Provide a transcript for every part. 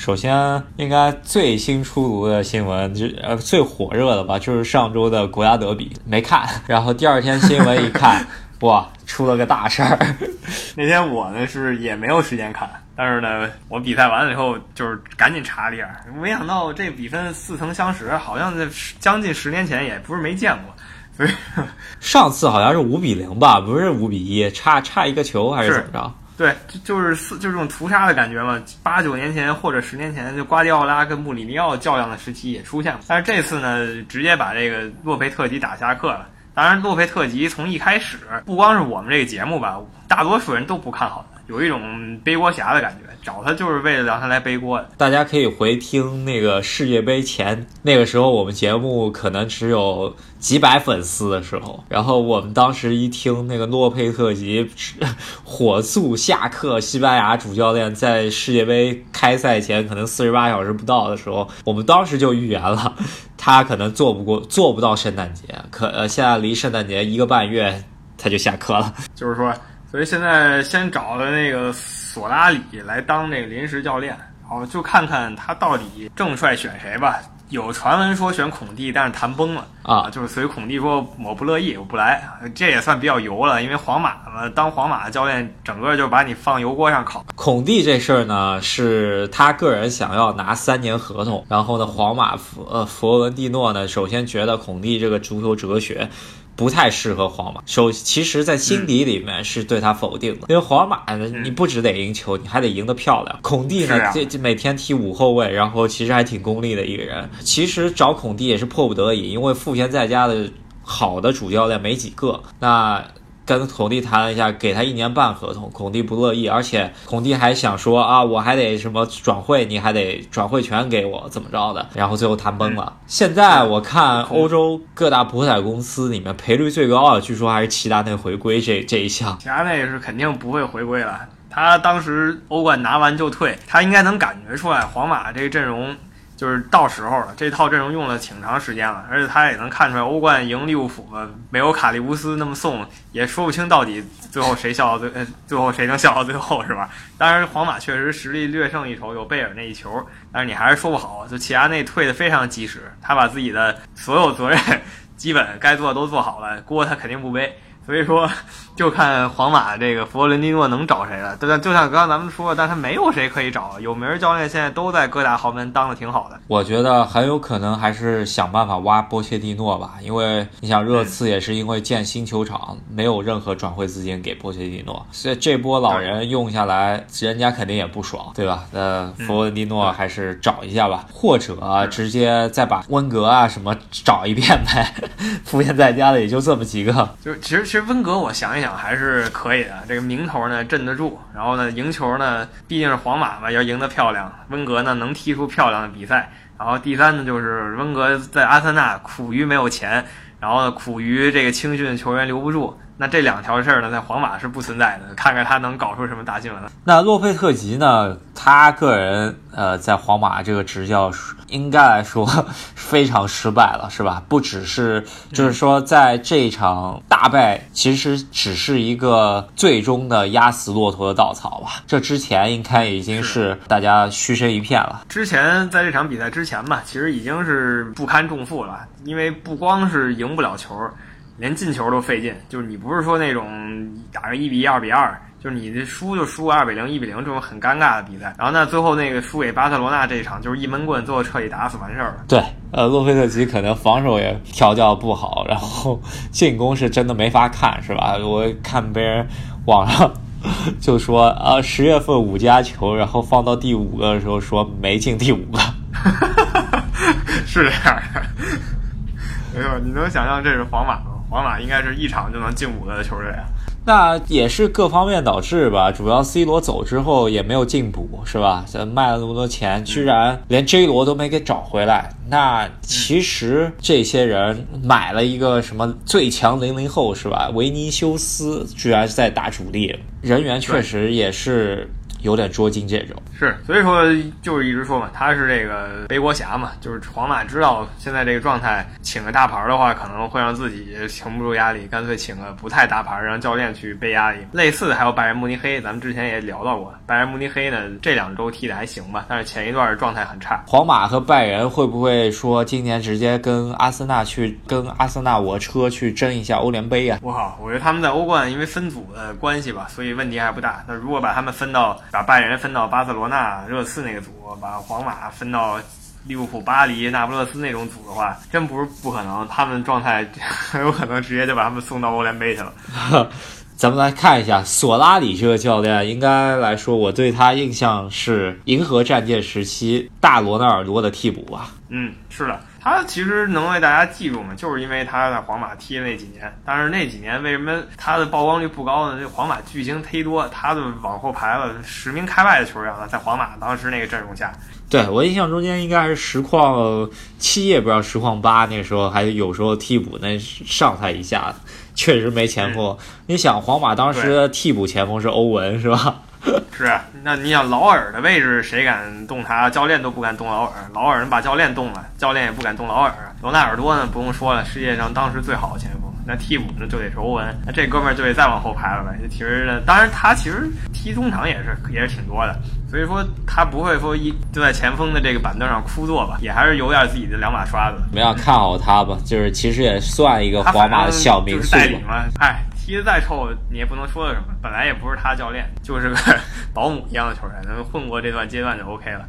首先，应该最新出炉的新闻，就呃最火热的吧，就是上周的国家德比没看，然后第二天新闻一看，哇，出了个大事儿。那天我呢是也没有时间看，但是呢，我比赛完了以后就是赶紧查了一下，没想到这比分似曾相识，好像在将近十年前也不是没见过。所以上次好像是五比零吧，不是五比一，差差一个球还是怎么着？对，就就是四就是这种屠杀的感觉嘛。八九年前或者十年前，就瓜迪奥拉跟穆里尼奥较量的时期也出现过。但是这次呢，直接把这个洛佩特吉打下课了。当然，洛佩特吉从一开始，不光是我们这个节目吧，大多数人都不看好，有一种背锅侠的感觉。找他就是为了让他来背锅的。大家可以回听那个世界杯前那个时候，我们节目可能只有几百粉丝的时候，然后我们当时一听那个诺佩特吉火速下课，西班牙主教练在世界杯开赛前可能四十八小时不到的时候，我们当时就预言了，他可能做不过，做不到圣诞节。可呃，现在离圣诞节一个半月，他就下课了。就是说，所以现在先找了那个。索拉里来当那个临时教练，然后就看看他到底正帅选谁吧。有传闻说选孔蒂，但是谈崩了啊，就是所以孔蒂说我不乐意，我不来。这也算比较油了，因为皇马嘛，当皇马的教练，整个就把你放油锅上烤。孔蒂这事儿呢，是他个人想要拿三年合同，然后呢，皇马佛呃佛罗伦蒂诺呢，首先觉得孔蒂这个足球哲学。不太适合皇马。首其实，在心底里面是对他否定的，因为皇马呢，你不只得赢球，你还得赢得漂亮。孔蒂呢，这这每天踢五后卫，然后其实还挺功利的一个人。其实找孔蒂也是迫不得已，因为赋闲在家的好的主教练没几个。那。跟孔蒂谈了一下，给他一年半合同，孔蒂不乐意，而且孔蒂还想说啊，我还得什么转会，你还得转会权给我，怎么着的？然后最后谈崩了。现在我看欧洲各大博彩公司里面赔率最高的，据说还是齐达内回归这这一项。齐达内是肯定不会回归了，他当时欧冠拿完就退，他应该能感觉出来皇马这个阵容。就是到时候了，这套阵容用了挺长时间了，而且他也能看出来，欧冠赢利物浦没有卡利乌斯那么送，也说不清到底最后谁笑到最，最后谁能笑到最后是吧？当然，皇马确实实力略胜一筹，有贝尔那一球，但是你还是说不好。就齐达内退的非常及时，他把自己的所有责任 基本该做的都做好了，锅他肯定不背。所以说，就看皇马这个佛罗伦蒂诺能找谁了。对，就像刚刚咱们说，但他没有谁可以找，有名教练现在都在各大豪门当的挺好的。我觉得很有可能还是想办法挖波切蒂诺吧，因为你想热刺也是因为建新球场没有任何转会资金给波切蒂诺，所以这波老人用下来，人家肯定也不爽，对吧？那佛罗伦蒂诺还是找一下吧，或者直接再把温格啊什么找一遍呗。福建在家的也就这么几个，就其实其实。温格，我想一想还是可以的。这个名头呢镇得住，然后呢赢球呢，毕竟是皇马嘛，要赢得漂亮。温格呢能踢出漂亮的比赛。然后第三呢就是温格在阿森纳苦于没有钱，然后苦于这个青训球员留不住。那这两条事儿呢，在皇马是不存在的。看看他能搞出什么大新闻来。那洛佩特吉呢？他个人呃，在皇马这个执教，应该来说非常失败了，是吧？不只是，就是说，在这一场大败，其实只是一个最终的压死骆驼的稻草吧。这之前应该已经是大家嘘声一片了。之前在这场比赛之前吧，其实已经是不堪重负了，因为不光是赢不了球。连进球都费劲，就是你不是说那种打个一比一、二比二，就是你这输就输二比零、一比零这种很尴尬的比赛。然后那，最后那个输给巴塞罗那这一场，就是一闷棍，最后彻底打死完事儿了。对，呃，洛佩特吉可能防守也调教不好，然后进攻是真的没法看，是吧？我看别人网上 就说啊，十月份五加球，然后放到第五个的时候说没进第五个，是这样的。没有，你能想象这是皇马吗？皇马应该是一场就能进五个的球队啊，那也是各方面导致吧。主要 C 罗走之后也没有进补，是吧？卖了那么多钱，居然连 J 罗都没给找回来。那其实这些人买了一个什么最强零零后，是吧？维尼修斯居然在打主力，人员确实也是有点捉襟见肘。是，所以说就是一直说嘛，他是这个背锅侠嘛，就是皇马知道现在这个状态，请个大牌的话可能会让自己承不住压力，干脆请个不太大牌，让教练去背压力。类似的还有拜仁慕尼黑，咱们之前也聊到过，拜仁慕尼黑呢这两周踢的还行吧，但是前一段状态很差。皇马和拜仁会不会说今年直接跟阿森纳去跟阿森纳我车去争一下欧联杯啊？我靠，我觉得他们在欧冠因为分组的关系吧，所以问题还不大。那如果把他们分到把拜仁分到巴塞罗那、热刺那个组，把皇马分到利物浦、巴黎、那不勒斯那种组的话，真不是不可能，他们状态 很有可能直接就把他们送到欧联杯去了。咱们来看一下索拉里这个教练，应该来说，我对他印象是银河战舰时期大罗纳尔多的替补吧。嗯，是的，他其实能为大家记住嘛，就是因为他在皇马踢的那几年。但是那几年为什么他的曝光率不高呢？这皇马巨星忒多，他的往后排了十名开外的球员了，在皇马当时那个阵容下。对我印象中间应该还是实况七，也不知道实况八，那时候还有时候替补那上他一下子。确实没前锋。你想，皇马当时的替补前锋是欧文，是吧？是啊，那你想劳尔的位置谁敢动他？教练都不敢动劳尔，劳尔能把教练动了，教练也不敢动劳尔。罗纳尔多呢，不用说了，世界上当时最好的前锋。那替补呢就得是欧文，那这哥们儿就得再往后排了呗。其实呢，当然他其实踢中场也是也是挺多的，所以说他不会说一就在前锋的这个板凳上枯坐吧，也还是有点自己的两把刷子。没有看好他吧？就是其实也算一个皇马的小名宿嘛。哎，踢得再臭你也不能说他什么，本来也不是他教练，就是个 保姆一样的球员，能混过这段阶段就 OK 了。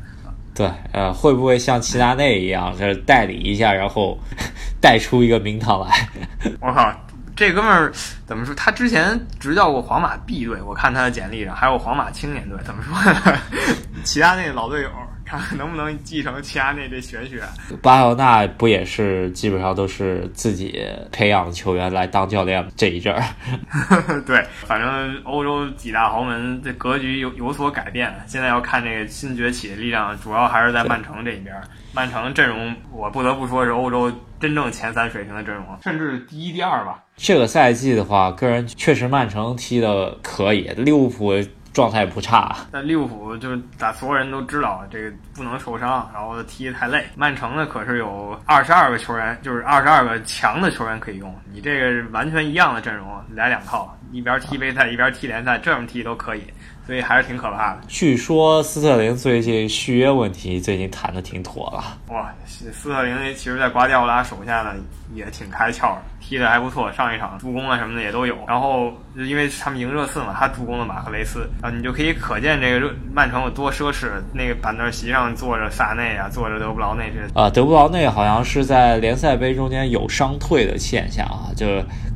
对，呃，会不会像齐达内一样，就是代理一下，然后 带出一个名堂来？我靠，这哥们儿怎么说？他之前执教过皇马 B 队，我看他的简历上还有皇马青年队。怎么说呢？齐达内老队友。看看 能不能继承齐达内这玄学。巴塞纳不也是基本上都是自己培养球员来当教练这一阵儿？对，反正欧洲几大豪门这格局有有所改变。现在要看这个新崛起的力量，主要还是在曼城这一边。曼城阵容，我不得不说是欧洲真正前三水平的阵容，甚至第一、第二吧。这个赛季的话，个人确实曼城踢的可以，利物浦。状态不差，但利物浦就是打所有人都知道这个不能受伤，然后踢得太累。曼城呢可是有二十二个球员，就是二十二个强的球员可以用，你这个完全一样的阵容来两套，一边踢杯赛一边踢联赛，这么踢都可以。所以还是挺可怕的。据说斯特林最近续约问题最近谈的挺妥了。哇，斯特林其实，在瓜迪奥拉手下呢也挺开窍，踢的还不错。上一场助攻啊什么的也都有。然后因为他们赢热刺嘛，他助攻了马克雷斯啊，你就可以可见这个曼城有多奢侈。那个板凳席上坐着萨内啊，坐着德布劳内这啊，德布劳内好像是在联赛杯中间有伤退的现象啊，就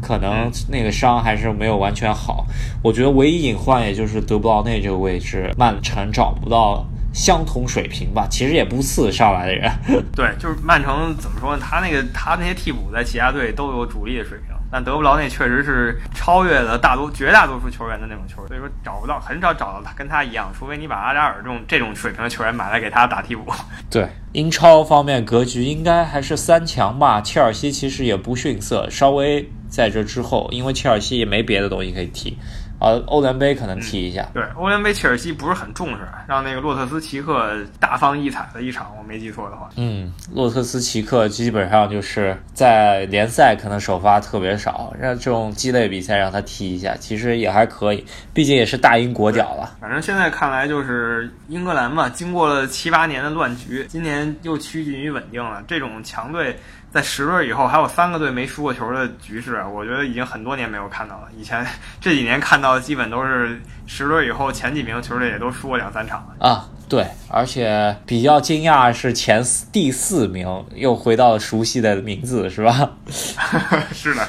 可能那个伤还是没有完全好。我觉得唯一隐患也就是德布劳。内这个位置，曼城找不到相同水平吧？其实也不次上来的人。对，就是曼城怎么说呢？他那个他那些替补在其他队都有主力的水平，但德布劳内确实是超越了大多绝大多数球员的那种球，所以说找不到，很少找到他跟他一样，除非你把阿扎尔这种这种水平的球员买来给他打替补。对，英超方面格局应该还是三强吧？切尔西其实也不逊色，稍微在这之后，因为切尔西也没别的东西可以踢。呃，欧联杯可能踢一下。对，欧联杯切尔西不是很重视，让那个洛特斯奇克大放异彩的一场，我没记错的话。嗯，洛特斯奇克基本上就是在联赛可能首发特别少，让这种鸡肋比赛让他踢一下，其实也还可以，毕竟也是大英国脚了。反正现在看来就是英格兰嘛，经过了七八年的乱局，今年又趋近于稳定了。这种强队。在十轮以后还有三个队没输过球的局势，我觉得已经很多年没有看到了。以前这几年看到的基本都是十轮以后前几名球队也都输过两三场了啊。对，而且比较惊讶是前四第四名又回到了熟悉的名字，是吧？是的。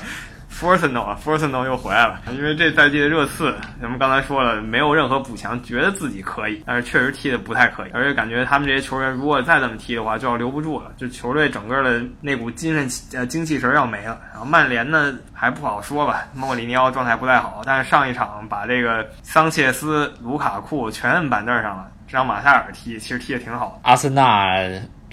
F o r s n a l 啊 f o r s n a l 又回来了。因为这赛季的热刺，咱们刚才说了，没有任何补强，觉得自己可以，但是确实踢的不太可以。而且感觉他们这些球员如果再这么踢的话，就要留不住了，就球队整个的那股精神呃精气神要没了。然后曼联呢还不好说吧，莫里尼奥状态不太好，但是上一场把这个桑切斯、卢卡库全摁板凳上了，让马夏尔踢，其实踢的挺好。阿森纳。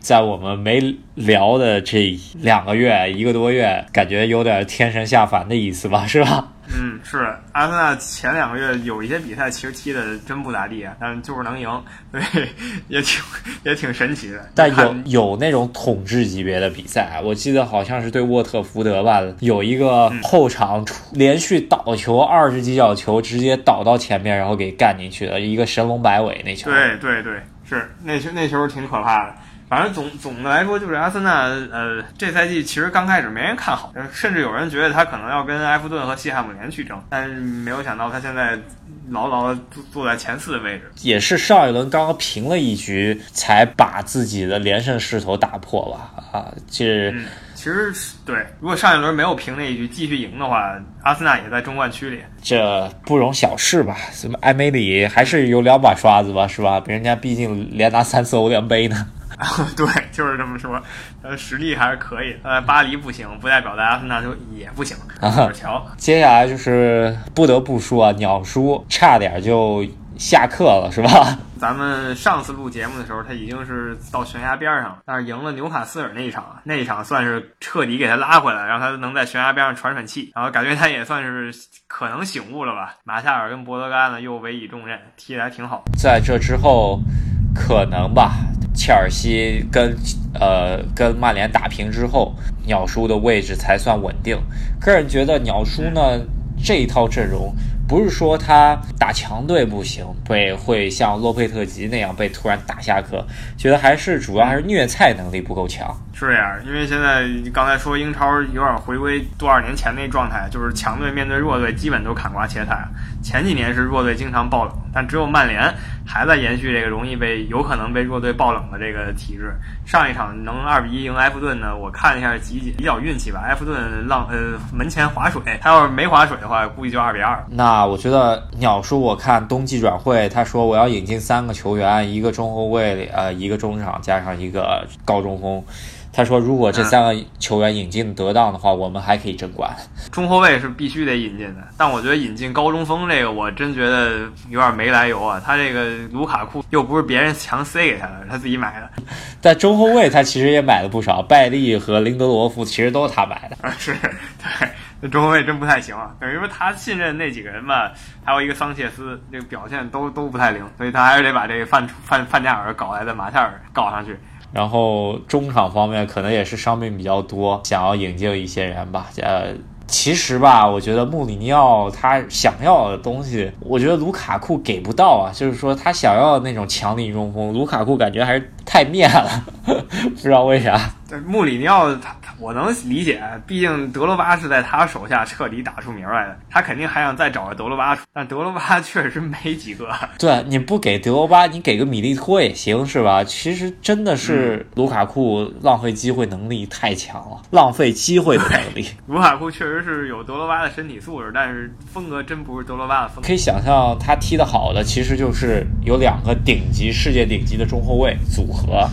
在我们没聊的这两个月、一个多月，感觉有点天神下凡的意思吧，是吧？嗯，是阿森纳前两个月有一些比赛其实踢的真不咋地啊，但是就是能赢，所以也挺也挺神奇的。但有有那种统治级别的比赛，我记得好像是对沃特福德吧，有一个后场连续倒球二十几脚球，直接倒到前面，然后给干进去的一个神龙摆尾那球。对对对，是那球那球挺可怕的。反正总总的来说，就是阿森纳，呃，这赛季其实刚开始没人看好，甚至有人觉得他可能要跟埃弗顿和西汉姆联去争，但是没有想到他现在牢牢的坐坐在前四的位置。也是上一轮刚刚平了一局，才把自己的连胜势头打破吧？啊，这其实对，如果上一轮没有平那一局，继续赢的话，阿森纳也在中冠区里，这不容小视吧？什么埃梅里还是有两把刷子吧，是吧？人家毕竟连拿三次欧联杯呢。对，就是这么说，呃，实力还是可以。呃，巴黎不行，不代表在阿森纳就也不行。瞧，接下来就是不得不说，鸟叔差点就下课了，是吧？咱们上次录节目的时候，他已经是到悬崖边上了，但是赢了纽卡斯尔那一场，那一场算是彻底给他拉回来，让他能在悬崖边上喘喘气，然后感觉他也算是可能醒悟了吧。马夏尔跟博德甘呢又委以重任，踢得还挺好。在这之后，可能吧。切尔西跟呃跟曼联打平之后，鸟叔的位置才算稳定。个人觉得鸟叔呢这一套阵容，不是说他打强队不行，被会像洛佩特吉那样被突然打下课，觉得还是主要还是虐菜能力不够强。是这样，因为现在刚才说英超有点回归多少年前那状态，就是强队面对弱队基本都砍瓜切菜。前几年是弱队经常爆冷，但只有曼联还在延续这个容易被有可能被弱队爆冷的这个体质。上一场能二比一赢埃弗顿呢，我看一下集锦比较运气吧。埃弗顿浪呃门前划水，他要是没划水的话，估计就二比二。那我觉得鸟叔，我看冬季转会，他说我要引进三个球员，一个中后卫，呃，一个中场，加上一个高中锋。他说：“如果这三个球员引进得当的话，我们还可以争冠。中后卫是必须得引进的，但我觉得引进高中锋这个，我真觉得有点没来由啊。他这个卢卡库又不是别人强塞给他的，他自己买的。但中后卫他其实也买了不少，拜利和林德罗夫其实都是他买的。啊，是对，那中后卫真不太行啊。等于说他信任那几个人吧，还有一个桑切斯，这个表现都都不太灵，所以他还是得把这个范范范加尔搞来的马夏尔搞上去。”然后中场方面可能也是伤病比较多，想要引进一些人吧。呃，其实吧，我觉得穆里尼奥他想要的东西，我觉得卢卡库给不到啊。就是说他想要的那种强力中锋，卢卡库感觉还是太面了，不知道为啥。对穆里尼奥他。我能理解，毕竟德罗巴是在他手下彻底打出名来的，他肯定还想再找个德罗巴，但德罗巴确实没几个。对，你不给德罗巴，你给个米利托也行，是吧？其实真的是卢卡库浪费机会能力太强了，浪费机会的能力。卢卡库确实是有德罗巴的身体素质，但是风格真不是德罗巴的风格。可以想象，他踢得好的其实就是有两个顶级、世界顶级的中后卫组合。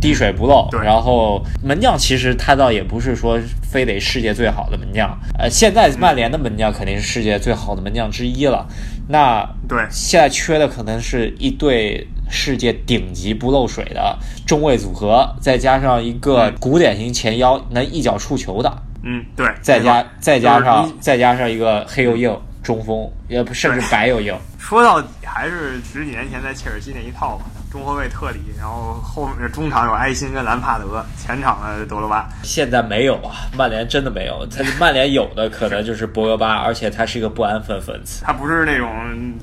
滴水不漏，然后门将其实他倒也不是说非得世界最好的门将，呃，现在曼联的门将肯定是世界最好的门将之一了。那对，现在缺的可能是一对世界顶级不漏水的中卫组合，再加上一个古典型前腰能一脚触球的，嗯，对，再加再加上再加上一个黑又硬中锋，也甚至白又硬。说到底还是十几年前在切尔西那一套吧。中后卫特里，然后后面中场有埃辛跟兰帕德，前场的德罗巴。现在没有啊，曼联真的没有。他曼联有的可能就是博格巴，而且他是一个不安分分子，他不是那种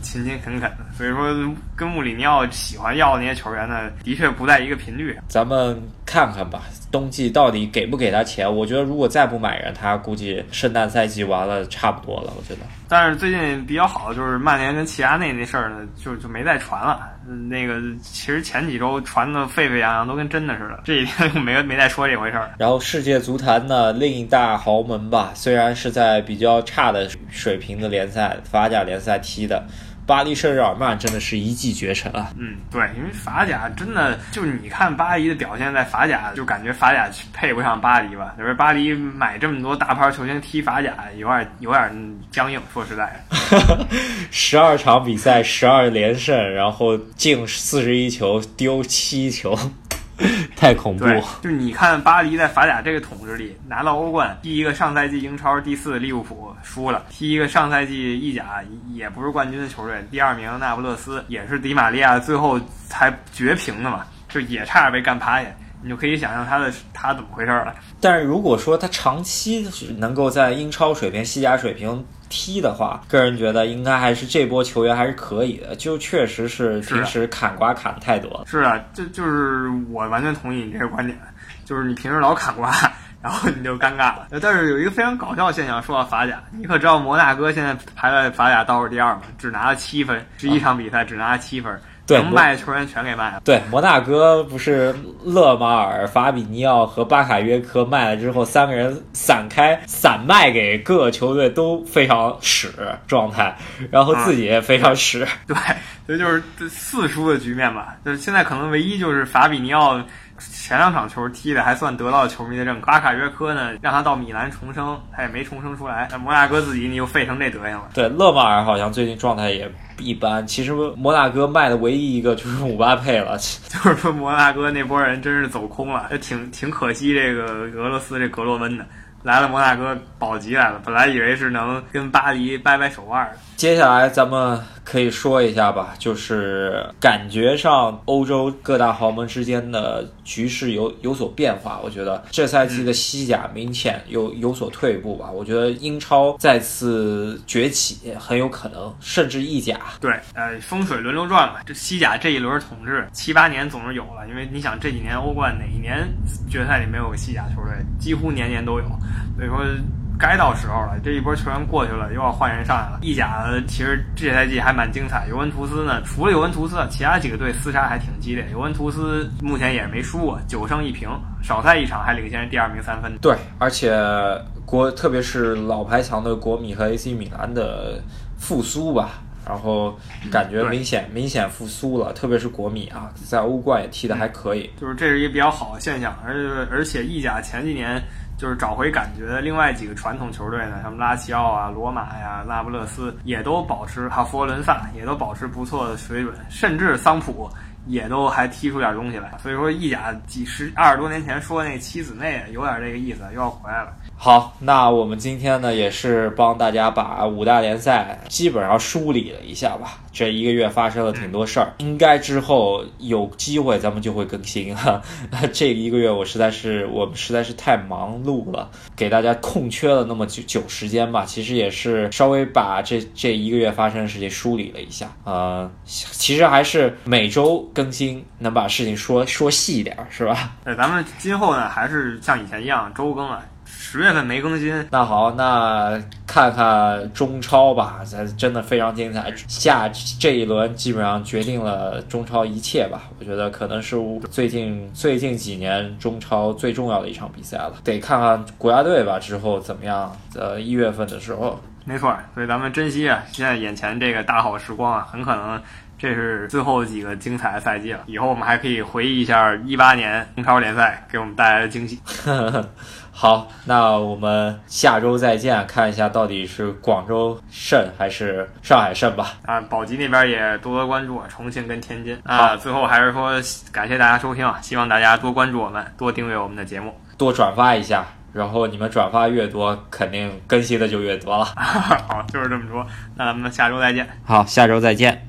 勤勤恳恳的。所以说，跟穆里尼奥喜欢要的那些球员呢，的确不在一个频率上。咱们看看吧，冬季到底给不给他钱？我觉得如果再不买人，他估计圣诞赛季完了差不多了。我觉得。但是最近比较好的就是曼联跟齐达内那事儿呢，就就没再传了。那个其实前几周传的沸沸扬扬，都跟真的似的。这几天就没没再说这回事儿。然后世界足坛的，另一大豪门吧，虽然是在比较差的水平的联赛法甲联赛踢的。巴黎圣日耳曼真的是一骑绝尘啊！嗯，对，因为法甲真的就是你看巴黎的表现，在法甲就感觉法甲配不上巴黎吧？就是巴黎买这么多大牌球星踢法甲，有点有点僵硬。说实在的，十二场比赛十二连胜，然后进四十一球，丢七球。太恐怖。对，就你看巴黎在法甲这个统治力，拿到欧冠，第一个上赛季英超第四的利物浦输了，踢一个上赛季意甲也不是冠军的球队，第二名那不勒斯也是迪玛利亚最后才绝平的嘛，就也差点被干趴下。你就可以想象他的他怎么回事了。但是如果说他长期能够在英超水平、西甲水平踢的话，个人觉得应该还是这波球员还是可以的。就确实是平时砍瓜砍的太多了。是啊，就就是我完全同意你这个观点，就是你平时老砍瓜，然后你就尴尬了。但是有一个非常搞笑的现象，说到法甲，你可知道摩纳哥现在排在法甲倒数第二吗？只拿了七分，十一场比赛只拿了七分。能卖的球员全给卖了。对，摩纳哥不是勒马尔、法比尼奥和巴卡约科卖了之后，三个人散开散卖给各个球队都非常屎状态，然后自己也非常屎。对，所以就是四输的局面吧。就是现在可能唯一就是法比尼奥。前两场球踢的还算得到球迷的认可。巴卡约科呢，让他到米兰重生，他也没重生出来。那摩纳哥自己你又废成这德行了。对，勒马尔好像最近状态也一般。其实摩纳哥卖的唯一一个就是姆巴佩了。就是说摩纳哥那波人真是走空了，也挺挺可惜这个俄罗斯这格洛温的。来了摩纳哥保级来了，本来以为是能跟巴黎掰掰手腕的。接下来咱们可以说一下吧，就是感觉上欧洲各大豪门之间的局势有有所变化。我觉得这赛季的西甲明显有有所退步吧。我觉得英超再次崛起很有可能，甚至意甲。对，呃，风水轮流转嘛，这西甲这一轮统治七八年总是有了，因为你想这几年欧冠哪一年决赛里没有个西甲球队，几乎年年都有。所以说，该到时候了。这一波球员过去了，又要换人上来了。意甲其实这赛季还蛮精彩。尤文图斯呢，除了尤文图斯，其他几个队厮杀还挺激烈。尤文图斯目前也是没输过，九胜一平，少赛一场还领先第二名三分。对，而且国特别是老牌强的国米和 AC 米兰的复苏吧，然后感觉明显明显复苏了。特别是国米啊，在欧冠也踢得还可以，就是这是一个比较好的现象。而且而且意甲前几年。就是找回感觉的另外几个传统球队呢，像拉齐奥啊、罗马呀、那不勒斯也都保持，还有佛罗伦萨也都保持不错的水准，甚至桑普也都还踢出点东西来。所以说，意甲几十二十多年前说那七子内有点这个意思，又要回来了。好，那我们今天呢也是帮大家把五大联赛基本上梳理了一下吧。这一个月发生了挺多事儿，应该之后有机会咱们就会更新哈。这一个月我实在是我们实在是太忙碌了，给大家空缺了那么久久时间吧。其实也是稍微把这这一个月发生的事情梳理了一下。呃，其实还是每周更新，能把事情说说细一点，是吧？对，咱们今后呢还是像以前一样周更啊。十月份没更新，那好，那看看中超吧，咱真的非常精彩。下这一轮基本上决定了中超一切吧，我觉得可能是最近最近几年中超最重要的一场比赛了。得看看国家队吧，之后怎么样？呃，一月份的时候，没错。所以咱们珍惜啊，现在眼前这个大好时光啊，很可能这是最后几个精彩的赛季了。以后我们还可以回忆一下一八年中超联赛给我们带来的惊喜。好，那我们下周再见，看一下到底是广州胜还是上海胜吧。啊，宝鸡那边也多多关注啊，重庆跟天津啊。最后还是说感谢大家收听啊，希望大家多关注我们，多订阅我们的节目，多转发一下。然后你们转发越多，肯定更新的就越多了。好，就是这么说。那咱们下周再见。好，下周再见。